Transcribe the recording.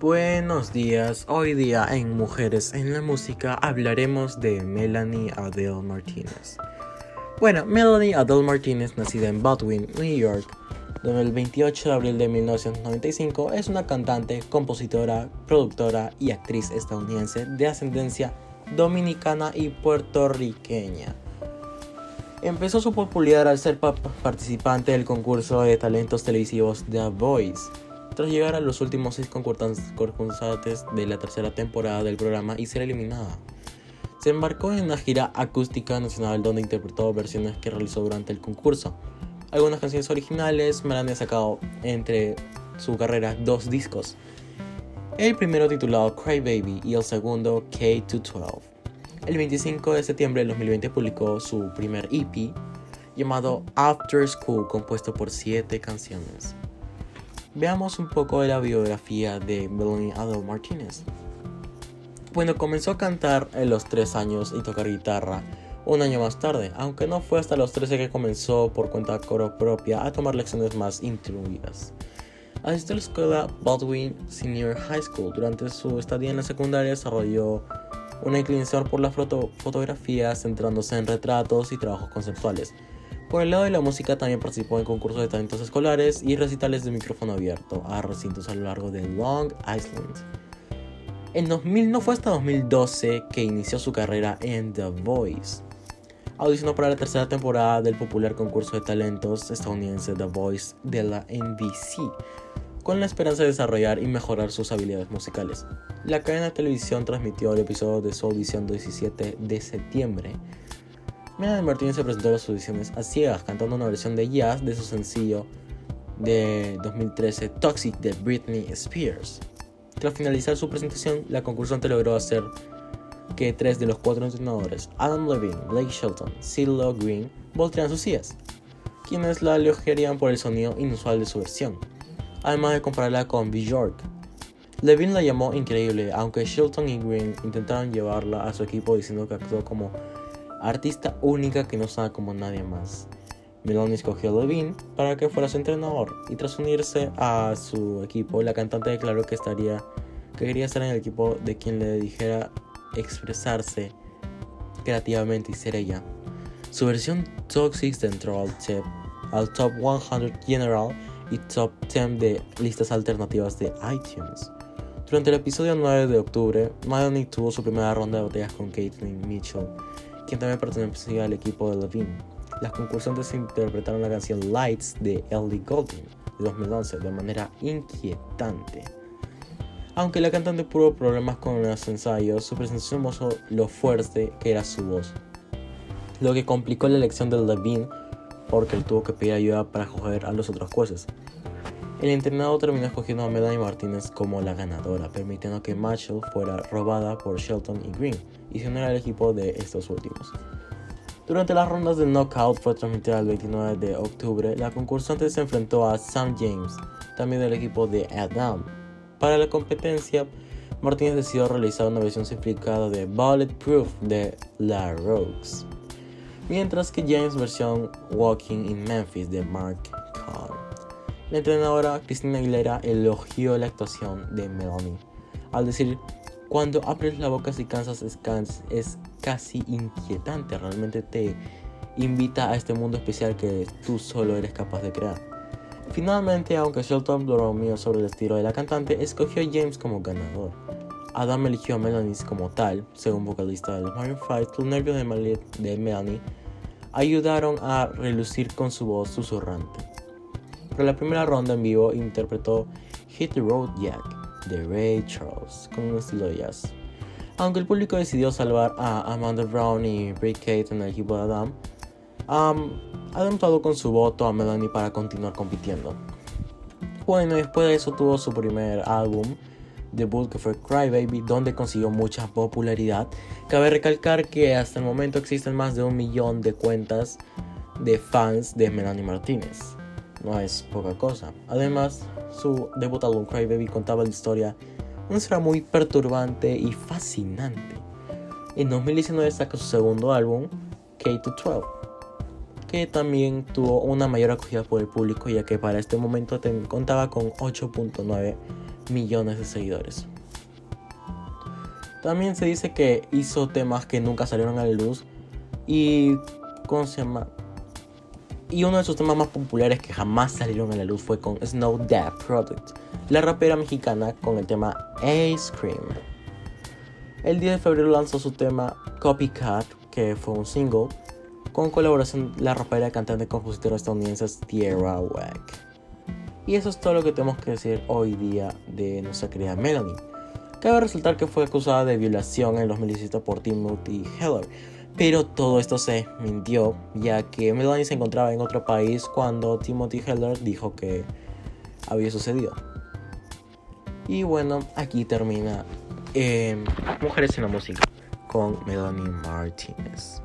Buenos días, hoy día en Mujeres en la Música hablaremos de Melanie Adele Martínez. Bueno, Melanie Adele Martínez, nacida en Baldwin, New York, donde el 28 de abril de 1995, es una cantante, compositora, productora y actriz estadounidense de ascendencia dominicana y puertorriqueña. Empezó su popularidad al ser participante del concurso de talentos televisivos The Voice tras llegar a los últimos seis concursantes de la tercera temporada del programa y ser eliminada. Se embarcó en una gira acústica nacional donde interpretó versiones que realizó durante el concurso. Algunas canciones originales, Melanie ha sacado entre su carrera dos discos. El primero titulado Cry Baby y el segundo K-12. El 25 de septiembre de 2020 publicó su primer EP llamado After School compuesto por siete canciones. Veamos un poco de la biografía de Melanie Adele Martínez. Bueno, comenzó a cantar a los 3 años y tocar guitarra un año más tarde, aunque no fue hasta los 13 que comenzó por cuenta coro propia a tomar lecciones más intruidas. Asistió a la escuela Baldwin Senior High School. Durante su estadía en la secundaria desarrolló una inclinación por la fotografía centrándose en retratos y trabajos conceptuales. Por el lado de la música también participó en concursos de talentos escolares y recitales de micrófono abierto a recintos a lo largo de Long Island. En 2000 no fue hasta 2012 que inició su carrera en The Voice. Audicionó para la tercera temporada del popular concurso de talentos estadounidense The Voice de la NBC, con la esperanza de desarrollar y mejorar sus habilidades musicales. La cadena de televisión transmitió el episodio de su audición 17 de septiembre, Melanie Martínez se presentó a las audiciones a ciegas cantando una versión de jazz de su sencillo de 2013 Toxic de Britney Spears. Tras finalizar su presentación, la concursante logró hacer que tres de los cuatro entrenadores, Adam Levine, Blake Shelton, CeeLo Green, voltearan sus sillas, quienes la elogiarían por el sonido inusual de su versión, además de compararla con Bjork. Levine la llamó increíble, aunque Shelton y Green intentaron llevarla a su equipo diciendo que actuó como artista única que no sabe como nadie más. Melanie escogió a Levine para que fuera su entrenador y tras unirse a su equipo, la cantante declaró que estaría que quería estar en el equipo de quien le dijera expresarse creativamente y ser ella. Su versión Toxic entró al, Top 100 General y Top 10 de listas alternativas de iTunes. Durante el episodio 9 de octubre, Melanie tuvo su primera ronda de botellas con Caitlyn Mitchell quien también pertenecía al equipo de Levine. Las concursantes interpretaron la canción Lights de Ellie Goulding de 2011 de manera inquietante. Aunque la cantante tuvo problemas con los ensayos, su presencia mostró lo fuerte que era su voz, lo que complicó la elección de Levine porque él tuvo que pedir ayuda para coger a los otros jueces. El entrenador terminó escogiendo a Melanie Martínez como la ganadora, permitiendo que Marshall fuera robada por Shelton y Green y se uniera al equipo de estos últimos. Durante las rondas del knockout fue transmitida el 29 de octubre, la concursante se enfrentó a Sam James, también del equipo de Adam. Para la competencia, Martínez decidió realizar una versión simplificada de Bulletproof de La Rogues, mientras que James versión Walking in Memphis de Mark. La entrenadora Cristina Aguilera elogió la actuación de Melanie, al decir cuando abres la boca y cansas es, es casi inquietante, realmente te invita a este mundo especial que tú solo eres capaz de crear. Finalmente, aunque Shelton bromeó sobre el estilo de la cantante, escogió a James como ganador. Adam eligió a Melanie como tal, según vocalista de los Maroon 5, los nervios de Melanie ayudaron a relucir con su voz susurrante. Para la primera ronda en vivo interpretó Hit the Road Jack, de Ray Charles con un estilo de jazz. Aunque el público decidió salvar a Amanda Brown y Rick Kate en el equipo de Adam, ha dado con su voto a Melanie para continuar compitiendo. Bueno, después de eso tuvo su primer álbum debut que fue Cry Baby, donde consiguió mucha popularidad. Cabe recalcar que hasta el momento existen más de un millón de cuentas de fans de Melanie Martínez. No es poca cosa. Además, su debut álbum Cry Baby contaba la historia una historia muy perturbante y fascinante. En 2019 saca su segundo álbum, K-12, que también tuvo una mayor acogida por el público ya que para este momento contaba con 8.9 millones de seguidores. También se dice que hizo temas que nunca salieron a la luz y ¿cómo se llama? Y uno de sus temas más populares que jamás salieron a la luz fue con Snow Death Product, la rapera mexicana con el tema Ice Cream. El 10 de febrero lanzó su tema Copycat, que fue un single, con colaboración de la rapera, cantante y compositora estadounidense Tierra Wack. Y eso es todo lo que tenemos que decir hoy día de nuestra querida Melanie. Cabe resaltar que fue acusada de violación en 2017 por Timothy Heller, pero todo esto se mintió, ya que Melanie se encontraba en otro país cuando Timothy Heller dijo que había sucedido. Y bueno, aquí termina eh, Mujeres en la Música con Melanie Martinez.